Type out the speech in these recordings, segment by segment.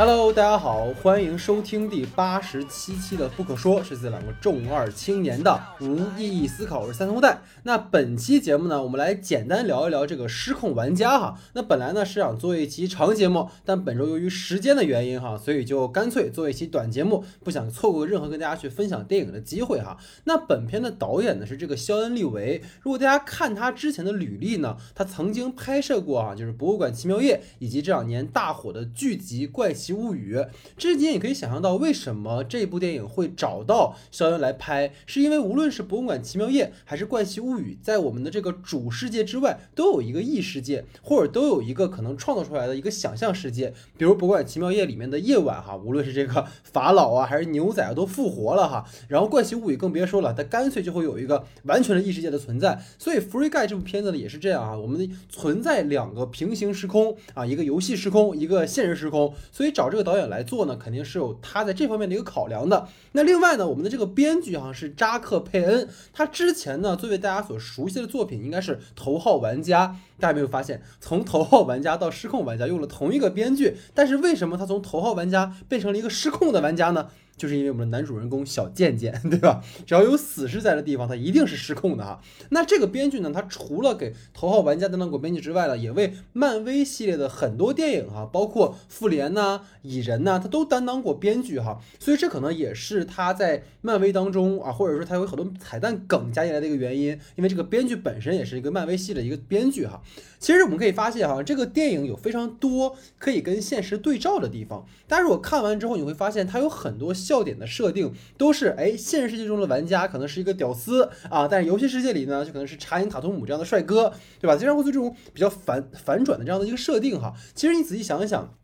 Hello，大家好，欢迎收听第八十七期的《不可说》，是这两个重二青年的无意义思考。我是三头带。那本期节目呢，我们来简单聊一聊这个失控玩家哈。那本来呢是想做一期长节目，但本周由于时间的原因哈，所以就干脆做一期短节目，不想错过任何跟大家去分享电影的机会哈。那本片的导演呢是这个肖恩·利维。如果大家看他之前的履历呢，他曾经拍摄过啊，就是《博物馆奇妙夜》以及这两年大火的剧集《怪奇》。物语，这几年也可以想象到，为什么这部电影会找到肖恩来拍，是因为无论是《博物馆奇妙夜》还是《怪奇物语》，在我们的这个主世界之外，都有一个异世界，或者都有一个可能创造出来的一个想象世界。比如《博物馆奇妙夜》里面的夜晚，哈，无论是这个法老啊，还是牛仔啊，都复活了哈。然后《怪奇物语》更别说了，它干脆就会有一个完全的异世界的存在。所以《Free Guy》这部片子呢，也是这样啊，我们存在两个平行时空啊，一个游戏时空，一个现实时空，所以找。这个导演来做呢，肯定是有他在这方面的一个考量的。那另外呢，我们的这个编剧哈是扎克佩恩，他之前呢作为大家所熟悉的作品应该是《头号玩家》。大家没有发现，从《头号玩家》到《失控玩家》用了同一个编剧，但是为什么他从《头号玩家》变成了一个失控的玩家呢？就是因为我们的男主人公小贱贱，对吧？只要有死尸在的地方，他一定是失控的哈。那这个编剧呢，他除了给《头号玩家》担当过编剧之外呢，也为漫威系列的很多电影哈，包括《复联》呐、《蚁人》呐，他都担当过编剧哈。所以这可能也是他在漫威当中啊，或者说他有很多彩蛋梗加进来的一个原因。因为这个编剧本身也是一个漫威系的一个编剧哈。其实我们可以发现哈，这个电影有非常多可以跟现实对照的地方。大家如果看完之后，你会发现它有很多。笑点的设定都是哎，现实世界中的玩家可能是一个屌丝啊，但是游戏世界里呢，就可能是查理塔图姆这样的帅哥，对吧？经常会做这种比较反反转的这样的一个设定哈。其实你仔细想一想。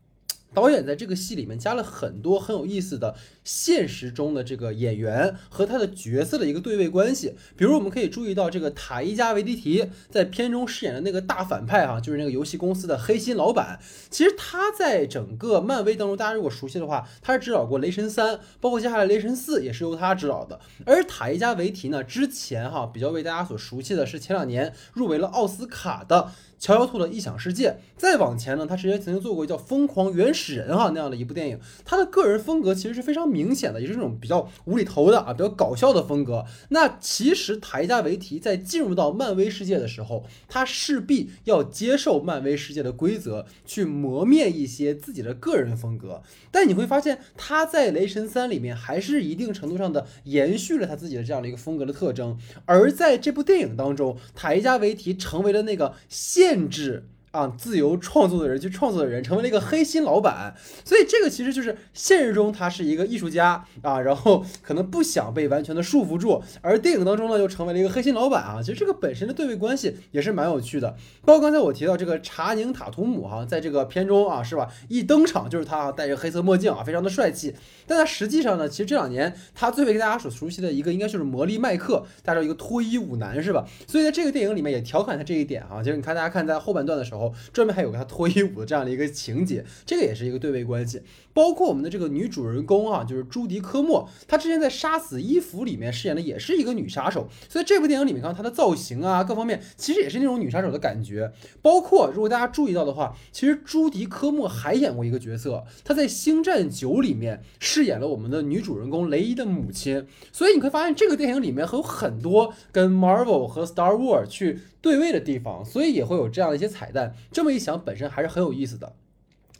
导演在这个戏里面加了很多很有意思的现实中的这个演员和他的角色的一个对位关系，比如我们可以注意到这个塔伊加维迪提在片中饰演的那个大反派哈，就是那个游戏公司的黑心老板。其实他在整个漫威当中，大家如果熟悉的话，他是指导过雷神三，包括接下来雷神四也是由他指导的。而塔伊加维提呢，之前哈比较为大家所熟悉的是前两年入围了奥斯卡的。乔乔兔的异想世界，再往前呢，他之前曾经做过叫《疯狂原始人》哈那样的一部电影，他的个人风格其实是非常明明显的，也是这种比较无厘头的啊，比较搞笑的风格。那其实台加维提在进入到漫威世界的时候，他势必要接受漫威世界的规则，去磨灭一些自己的个人风格。但你会发现，他在《雷神三》里面还是一定程度上的延续了他自己的这样的一个风格的特征，而在这部电影当中，台加维提成为了那个。限制。啊，自由创作的人去创作的人成为了一个黑心老板，所以这个其实就是现实中他是一个艺术家啊，然后可能不想被完全的束缚住，而电影当中呢又成为了一个黑心老板啊。其实这个本身的对位关系也是蛮有趣的。包括刚才我提到这个查宁塔图姆哈，在这个片中啊，是吧？一登场就是他啊戴着黑色墨镜啊，非常的帅气。但他实际上呢，其实这两年他最为大家所熟悉的一个应该就是魔力麦克，大家一个脱衣舞男是吧？所以在这个电影里面也调侃他这一点啊，就是你看大家看在后半段的时候。专门还有个他脱衣舞的这样的一个情节，这个也是一个对位关系。包括我们的这个女主人公啊，就是朱迪科莫，她之前在《杀死伊芙》里面饰演的也是一个女杀手，所以这部电影里面看她的造型啊，各方面其实也是那种女杀手的感觉。包括如果大家注意到的话，其实朱迪科莫还演过一个角色，她在《星战九》里面饰演了我们的女主人公雷伊的母亲。所以你会发现这个电影里面有很多跟 Marvel 和 Star Wars 去对位的地方，所以也会有这样的一些彩蛋。这么一想，本身还是很有意思的。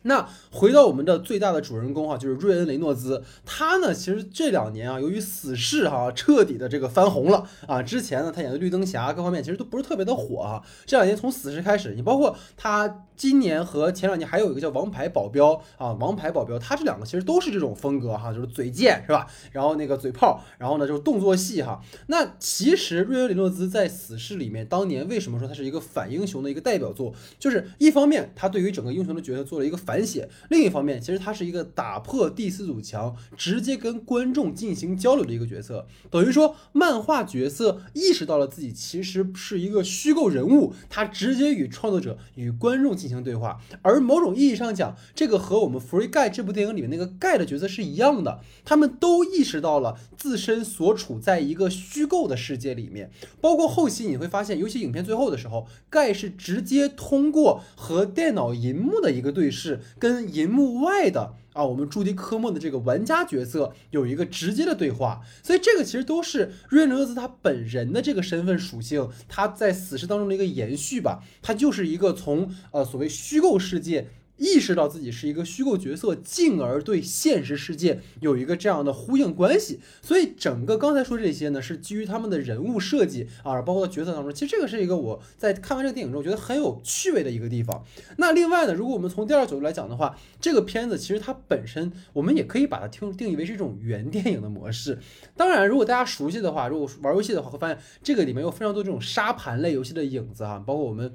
那回到我们的最大的主人公哈，就是瑞恩·雷诺兹。他呢，其实这两年啊，由于死侍哈，彻底的这个翻红了啊。之前呢，他演的绿灯侠各方面其实都不是特别的火哈。这两年从死侍开始，你包括他今年和前两年还有一个叫王牌保镖啊，王牌保镖，他这两个其实都是这种风格哈，就是嘴贱是吧？然后那个嘴炮，然后呢就是动作戏哈。那其实瑞恩·雷诺兹在死侍里面当年为什么说他是一个反英雄的一个代表作？就是一方面他对于整个英雄的角色做了一个反。反写，另一方面，其实他是一个打破第四堵墙，直接跟观众进行交流的一个角色。等于说，漫画角色意识到了自己其实是一个虚构人物，他直接与创作者、与观众进行对话。而某种意义上讲，这个和我们《Free Guy》这部电影里面那个盖的角色是一样的，他们都意识到了自身所处在一个虚构的世界里面。包括后期你会发现，尤其影片最后的时候，盖是直接通过和电脑银幕的一个对视。跟银幕外的。啊，我们朱迪科莫的这个玩家角色有一个直接的对话，所以这个其实都是瑞恩·诺兹他本人的这个身份属性，他在死侍当中的一个延续吧，他就是一个从呃所谓虚构世界。意识到自己是一个虚构角色，进而对现实世界有一个这样的呼应关系。所以整个刚才说这些呢，是基于他们的人物设计啊，包括角色当中。其实这个是一个我在看完这个电影之后觉得很有趣味的一个地方。那另外呢，如果我们从第二角度来讲的话，这个片子其实它本身我们也可以把它定定义为是一种原电影的模式。当然，如果大家熟悉的话，如果玩游戏的话，会发现这个里面有非常多这种沙盘类游戏的影子啊，包括我们。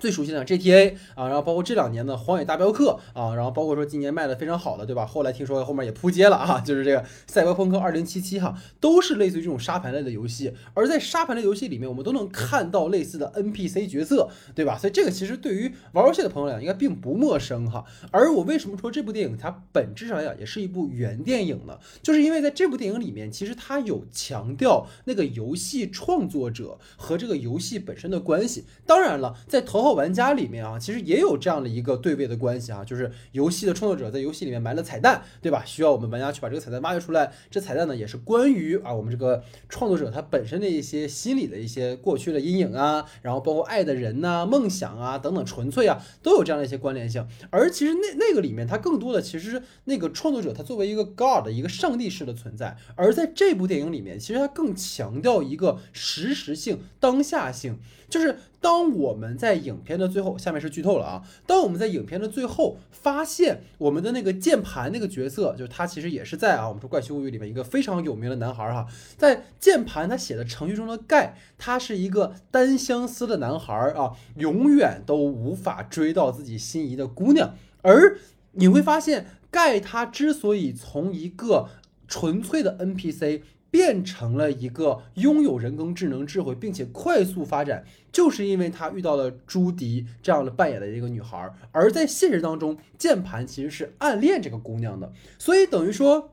最熟悉的 GTA 啊，然后包括这两年的《荒野大镖客》啊，然后包括说今年卖的非常好的，对吧？后来听说后面也扑街了啊，就是这个《赛博朋克2077》哈，都是类似于这种沙盘类的游戏。而在沙盘类游戏里面，我们都能看到类似的 NPC 角色，对吧？所以这个其实对于玩游戏的朋友来讲，应该并不陌生哈。而我为什么说这部电影它本质上来讲也是一部原电影呢？就是因为在这部电影里面，其实它有强调那个游戏创作者和这个游戏本身的关系。当然了，在头号玩家里面啊，其实也有这样的一个对位的关系啊，就是游戏的创作者在游戏里面埋了彩蛋，对吧？需要我们玩家去把这个彩蛋挖掘出来。这彩蛋呢，也是关于啊我们这个创作者他本身的一些心理的一些过去的阴影啊，然后包括爱的人呐、梦想啊等等，纯粹啊都有这样的一些关联性。而其实那那个里面，它更多的其实那个创作者他作为一个 God 一个上帝式的存在，而在这部电影里面，其实它更强调一个实时性、当下性，就是。当我们在影片的最后，下面是剧透了啊！当我们在影片的最后发现我们的那个键盘那个角色，就是他其实也是在啊，我们说《怪奇物语》里面一个非常有名的男孩哈，在键盘他写的程序中的盖，他是一个单相思的男孩啊，永远都无法追到自己心仪的姑娘。而你会发现，盖他之所以从一个纯粹的 NPC。变成了一个拥有人工智能智慧，并且快速发展，就是因为他遇到了朱迪这样的扮演的一个女孩，而在现实当中，键盘其实是暗恋这个姑娘的，所以等于说。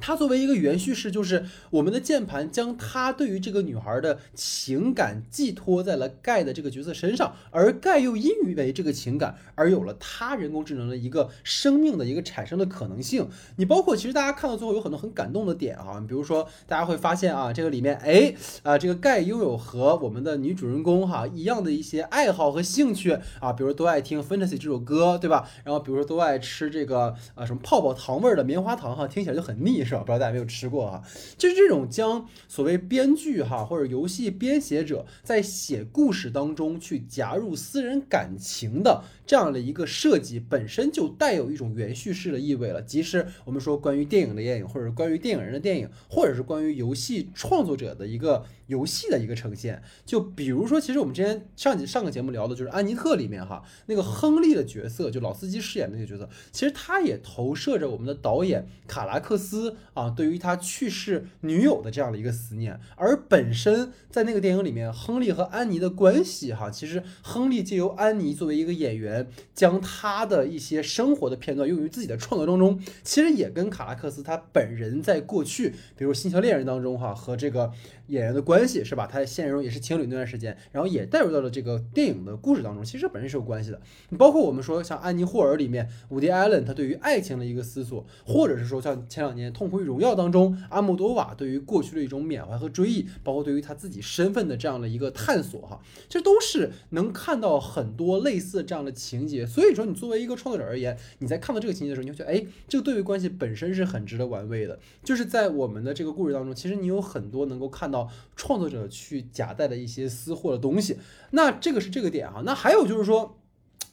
它作为一个原叙事，就是我们的键盘将他对于这个女孩的情感寄托在了盖的这个角色身上，而盖又因为这个情感而有了他人工智能的一个生命的一个产生的可能性。你包括其实大家看到最后有很多很感动的点啊，比如说大家会发现啊，这个里面哎啊，这个盖拥有和我们的女主人公哈一样的一些爱好和兴趣啊，比如都爱听《Fantasy》这首歌，对吧？然后比如说都爱吃这个啊什么泡泡糖味儿的棉花糖哈，听起来就很腻。是吧？不知道大家有没有吃过啊，就是这种将所谓编剧哈或者游戏编写者在写故事当中去夹入私人感情的这样的一个设计，本身就带有一种原叙事的意味了。即使我们说关于电影的电影，或者关于电影人的电影，或者是关于游戏创作者的一个。游戏的一个呈现，就比如说，其实我们之前上集上个节目聊的就是《安妮特》里面哈，那个亨利的角色，就老司机饰演的那个角色，其实他也投射着我们的导演卡拉克斯啊，对于他去世女友的这样的一个思念。而本身在那个电影里面，亨利和安妮的关系哈，其实亨利借由安妮作为一个演员，将他的一些生活的片段用于自己的创作当中，其实也跟卡拉克斯他本人在过去，比如《星球猎人》当中哈，和这个。演员的关系是吧？他在现实中也是情侣那段时间，然后也带入到了这个电影的故事当中。其实本身是有关系的。包括我们说像《安妮霍尔》里面，伍迪·艾伦他对于爱情的一个思索，或者是说像前两年《痛苦与荣耀》当中，阿莫多瓦对于过去的一种缅怀和追忆，包括对于他自己身份的这样的一个探索，哈，这都是能看到很多类似这样的情节。所以说，你作为一个创作者而言，你在看到这个情节的时候，你会觉得，哎，这个对位关系本身是很值得玩味的。就是在我们的这个故事当中，其实你有很多能够看到。创作者去夹带的一些私货的东西，那这个是这个点哈，那还有就是说。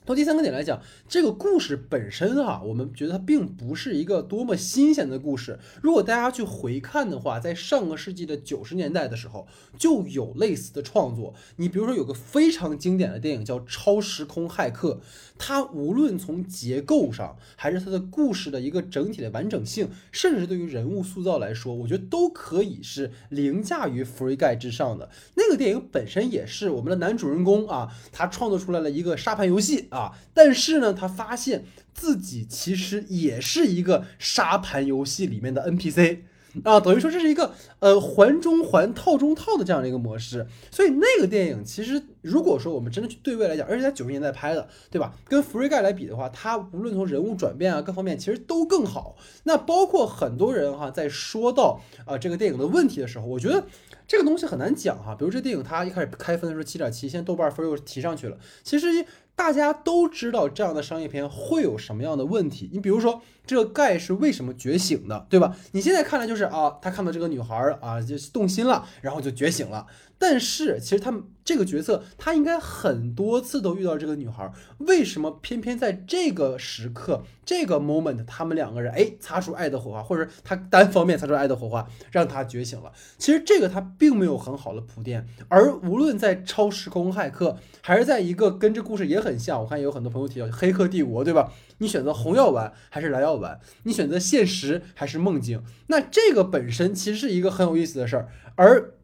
从第三个点来讲，这个故事本身哈，我们觉得它并不是一个多么新鲜的故事。如果大家去回看的话，在上个世纪的九十年代的时候，就有类似的创作。你比如说，有个非常经典的电影叫《超时空骇客》，它无论从结构上，还是它的故事的一个整体的完整性，甚至对于人物塑造来说，我觉得都可以是凌驾于《福瑞盖》之上的。那个电影本身也是我们的男主人公啊，他创作出来了一个沙盘游戏。啊！但是呢，他发现自己其实也是一个沙盘游戏里面的 NPC 啊，等于说这是一个呃环中环套中套的这样的一个模式。所以那个电影其实如果说我们真的去对位来讲，而且在九十年代拍的，对吧？跟《Free Guy》来比的话，它无论从人物转变啊各方面，其实都更好。那包括很多人哈，在说到啊这个电影的问题的时候，我觉得这个东西很难讲哈。比如这电影它一开始开分的时候七点七，现在豆瓣分又提上去了。其实大家都知道这样的商业片会有什么样的问题。你比如说这个盖是为什么觉醒的，对吧？你现在看来就是啊，他看到这个女孩啊就动心了，然后就觉醒了。但是其实他们这个角色，他应该很多次都遇到这个女孩，为什么偏偏在这个时刻、这个 moment，他们两个人哎擦出爱的火花，或者他单方面擦出爱的火花，让他觉醒了？其实这个他并没有很好的铺垫，而无论在超时空骇客，还是在一个跟这故事也很像，我看也有很多朋友提到《黑客帝国》，对吧？你选择红药丸还是蓝药丸？你选择现实还是梦境？那这个本身其实是一个很有意思的事儿，而。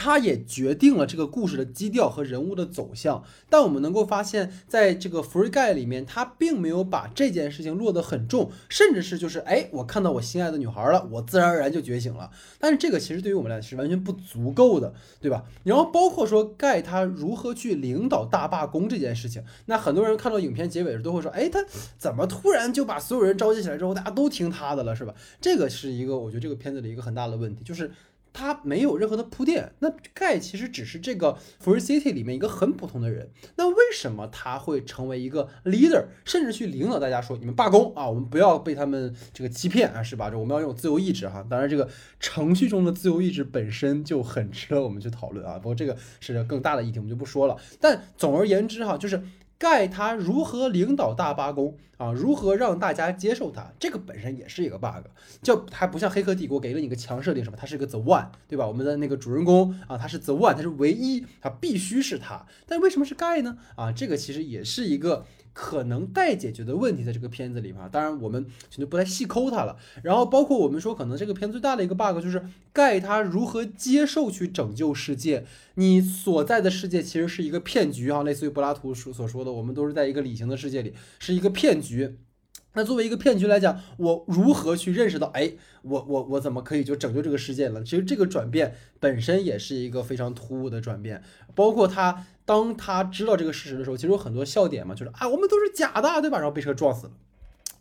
它也决定了这个故事的基调和人物的走向，但我们能够发现，在这个《Free Guy》里面，他并没有把这件事情落得很重，甚至是就是，哎，我看到我心爱的女孩了，我自然而然就觉醒了。但是这个其实对于我们来说是完全不足够的，对吧？然后包括说盖他如何去领导大罢工这件事情，那很多人看到影片结尾的时候都会说，哎，他怎么突然就把所有人召集起来之后，大家都听他的了，是吧？这个是一个我觉得这个片子里一个很大的问题，就是。他没有任何的铺垫，那盖其实只是这个 Free City 里面一个很普通的人，那为什么他会成为一个 leader，甚至去领导大家说你们罢工啊，我们不要被他们这个欺骗啊，是吧？这我们要用自由意志哈。当然，这个程序中的自由意志本身就很值得我们去讨论啊。不过这个是更大的议题，我们就不说了。但总而言之哈，就是。盖他如何领导大罢工啊？如何让大家接受他？这个本身也是一个 bug，就还不像《黑客帝国》给了你个强设定，什么？他是个 the one，对吧？我们的那个主人公啊，他是 the one，他是唯一，他必须是他。但为什么是盖呢？啊，这个其实也是一个。可能待解决的问题，在这个片子里面，当然我们就不太细抠它了。然后包括我们说，可能这个片最大的一个 bug 就是盖他如何接受去拯救世界。你所在的世界其实是一个骗局啊，类似于柏拉图所所说的，我们都是在一个理性的世界里，是一个骗局。那作为一个骗局来讲，我如何去认识到，哎，我我我怎么可以就拯救这个世界了？其实这个转变本身也是一个非常突兀的转变，包括他当他知道这个事实的时候，其实有很多笑点嘛，就是啊，我们都是假的，对吧？然后被车撞死了。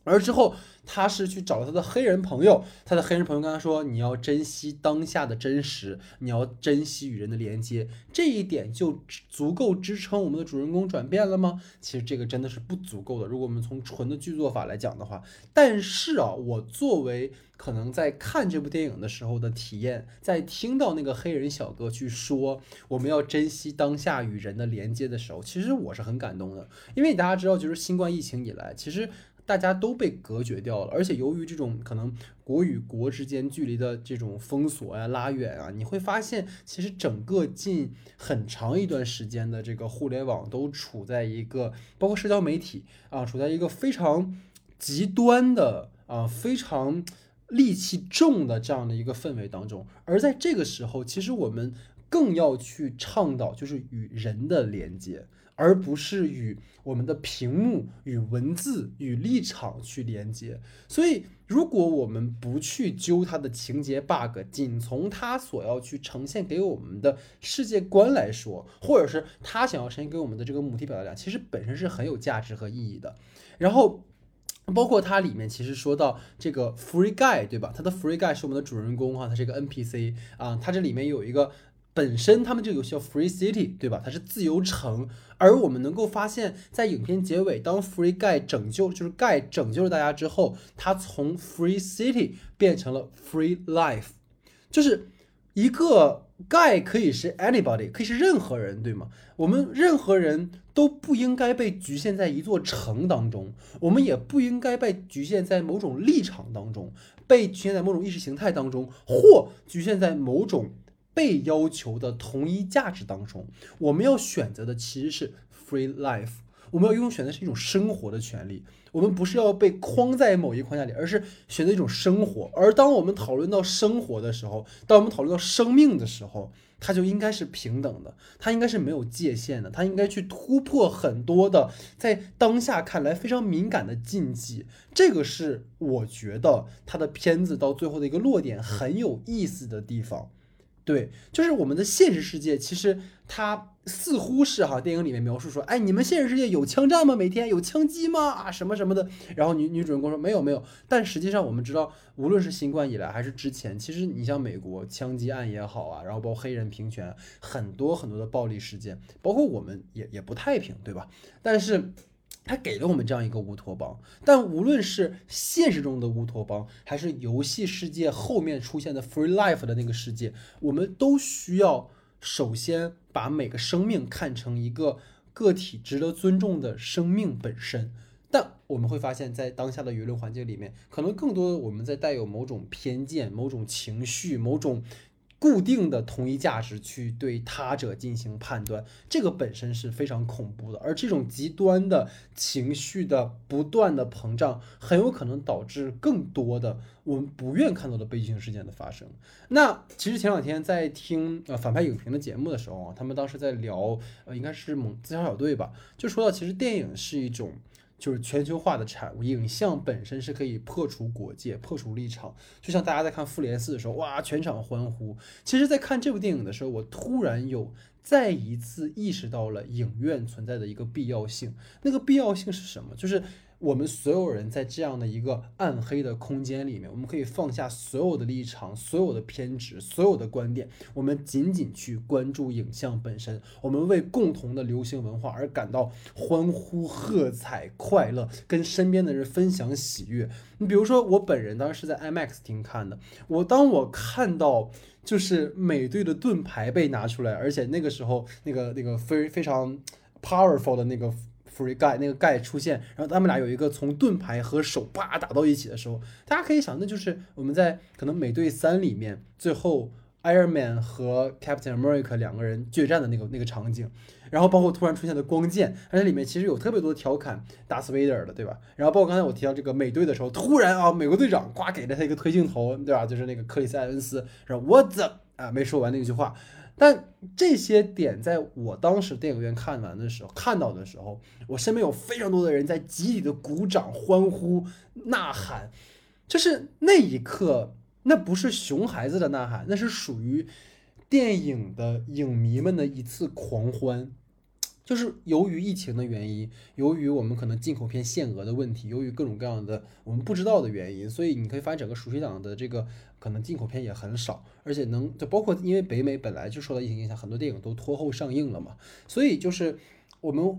而之后，他是去找了他的黑人朋友，他的黑人朋友跟他说：“你要珍惜当下的真实，你要珍惜与人的连接。”这一点就足够支撑我们的主人公转变了吗？其实这个真的是不足够的。如果我们从纯的剧作法来讲的话，但是啊，我作为可能在看这部电影的时候的体验，在听到那个黑人小哥去说我们要珍惜当下与人的连接的时候，其实我是很感动的，因为大家知道，就是新冠疫情以来，其实。大家都被隔绝掉了，而且由于这种可能国与国之间距离的这种封锁呀、拉远啊，你会发现，其实整个近很长一段时间的这个互联网都处在一个，包括社交媒体啊，处在一个非常极端的啊、非常戾气重的这样的一个氛围当中。而在这个时候，其实我们更要去倡导，就是与人的连接。而不是与我们的屏幕、与文字、与立场去连接。所以，如果我们不去揪它的情节 bug，仅从它所要去呈现给我们的世界观来说，或者是它想要呈现给我们的这个母题表达量，其实本身是很有价值和意义的。然后，包括它里面其实说到这个 Free Guy，对吧？它的 Free Guy 是我们的主人公哈，它是一个 NPC 啊，它这里面有一个。本身他们这个游戏叫 Free City，对吧？它是自由城，而我们能够发现，在影片结尾，当 Free Guy 拯救，就是 Guy 拯救了大家之后，他从 Free City 变成了 Free Life，就是一个 Guy 可以是 anybody，可以是任何人，对吗？我们任何人都不应该被局限在一座城当中，我们也不应该被局限在某种立场当中，被局限在某种意识形态当中，或局限在某种。被要求的同一价值当中，我们要选择的其实是 free life。我们要拥有选择是一种生活的权利。我们不是要被框在某一框架里，而是选择一种生活。而当我们讨论到生活的时候，当我们讨论到生命的时候，它就应该是平等的，它应该是没有界限的，它应该去突破很多的在当下看来非常敏感的禁忌。这个是我觉得他的片子到最后的一个落点很有意思的地方。对，就是我们的现实世界，其实它似乎是哈，电影里面描述说，哎，你们现实世界有枪战吗？每天有枪击吗？啊，什么什么的。然后女女主人公说没有没有。但实际上我们知道，无论是新冠以来还是之前，其实你像美国枪击案也好啊，然后包括黑人平权，很多很多的暴力事件，包括我们也也不太平，对吧？但是。他给了我们这样一个乌托邦，但无论是现实中的乌托邦，还是游戏世界后面出现的 free life 的那个世界，我们都需要首先把每个生命看成一个个体值得尊重的生命本身。但我们会发现，在当下的舆论环境里面，可能更多的我们在带有某种偏见、某种情绪、某种。固定的同一价值去对他者进行判断，这个本身是非常恐怖的。而这种极端的情绪的不断的膨胀，很有可能导致更多的我们不愿看到的悲剧性事件的发生。那其实前两天在听呃反派影评的节目的时候啊，他们当时在聊呃应该是猛自杀小队吧，就说到其实电影是一种。就是全球化的产物，影像本身是可以破除国界、破除立场。就像大家在看《复联四》的时候，哇，全场欢呼。其实，在看这部电影的时候，我突然有再一次意识到了影院存在的一个必要性。那个必要性是什么？就是。我们所有人在这样的一个暗黑的空间里面，我们可以放下所有的立场、所有的偏执、所有的观点，我们仅仅去关注影像本身。我们为共同的流行文化而感到欢呼、喝彩、快乐，跟身边的人分享喜悦。你比如说，我本人当时是在 IMAX 厅看的，我当我看到就是美队的盾牌被拿出来，而且那个时候那个那个非非常 powerful 的那个。Free Guy 那个盖出现，然后他们俩有一个从盾牌和手啪打到一起的时候，大家可以想，那就是我们在可能美队三里面最后 Iron Man 和 Captain America 两个人决战的那个那个场景，然后包括突然出现的光剑，而且里面其实有特别多调侃 Darth Vader 的，对吧？然后包括刚才我提到这个美队的时候，突然啊，美国队长呱给了他一个推镜头，对吧？就是那个克里斯·埃文斯，然后 What the 啊，没说完那句话。但这些点在我当时电影院看完的时候，看到的时候，我身边有非常多的人在集体的鼓掌、欢呼、呐喊，就是那一刻，那不是熊孩子的呐喊，那是属于电影的影迷们的一次狂欢。就是由于疫情的原因，由于我们可能进口片限额的问题，由于各种各样的我们不知道的原因，所以你可以发现整个暑期档的这个可能进口片也很少，而且能就包括因为北美本来就受到疫情影响，很多电影都拖后上映了嘛，所以就是我们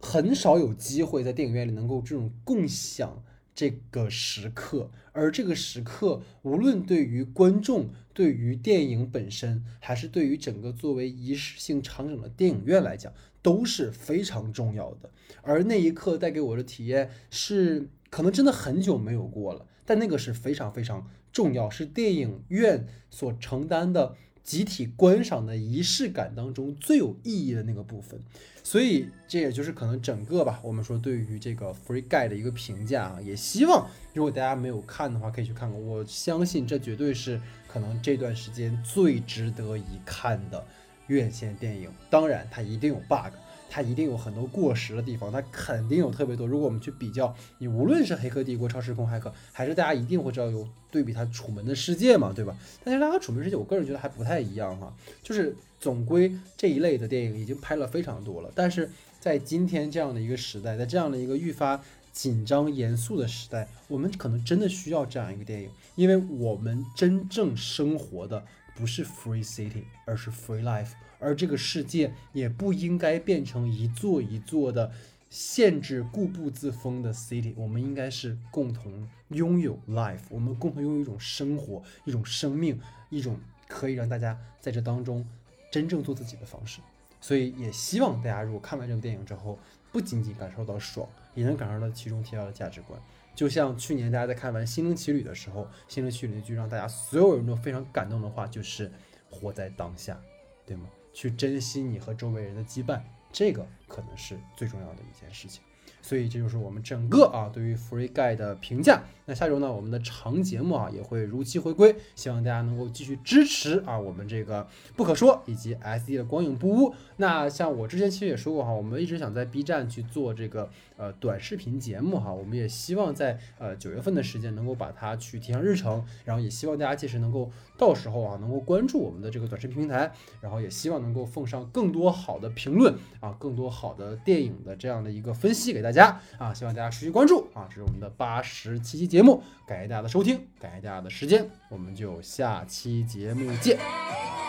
很少有机会在电影院里能够这种共享这个时刻，而这个时刻无论对于观众、对于电影本身，还是对于整个作为仪式性场景的电影院来讲。都是非常重要的，而那一刻带给我的体验是可能真的很久没有过了，但那个是非常非常重要，是电影院所承担的集体观赏的仪式感当中最有意义的那个部分。所以这也就是可能整个吧，我们说对于这个 Free Guy 的一个评价啊，也希望如果大家没有看的话，可以去看看。我相信这绝对是可能这段时间最值得一看的。院线电影，当然它一定有 bug，它一定有很多过时的地方，它肯定有特别多。如果我们去比较，你无论是《黑客帝国》《超时空骇客》，还是大家一定会知道有对比它《楚门的世界》嘛，对吧？但是它和《楚门世界》，我个人觉得还不太一样哈。就是总归这一类的电影已经拍了非常多了，但是在今天这样的一个时代，在这样的一个愈发紧张严肃的时代，我们可能真的需要这样一个电影，因为我们真正生活的。不是 free city，而是 free life，而这个世界也不应该变成一座一座的限制、固步自封的 city。我们应该是共同拥有 life，我们共同拥有一种生活、一种生命、一种可以让大家在这当中真正做自己的方式。所以也希望大家如果看完这部电影之后，不仅仅感受到爽，也能感受到其中提到的价值观。就像去年大家在看完《心灵奇旅》的时候，《心灵奇旅》那句让大家所有人都非常感动的话，就是“活在当下”，对吗？去珍惜你和周围人的羁绊，这个可能是最重要的一件事情。所以这就是我们整个啊对于 Free Guy 的评价。那下周呢，我们的长节目啊也会如期回归，希望大家能够继续支持啊我们这个不可说以及 SD 的光影不污。那像我之前其实也说过哈，我们一直想在 B 站去做这个呃短视频节目哈，我们也希望在呃九月份的时间能够把它去提上日程，然后也希望大家届时能够到时候啊能够关注我们的这个短视频平台，然后也希望能够奉上更多好的评论啊，更多好的电影的这样的一个分析给大家家啊，希望大家持续关注啊，这是我们的八十七期节目，感谢大家的收听，感谢大家的时间，我们就下期节目见。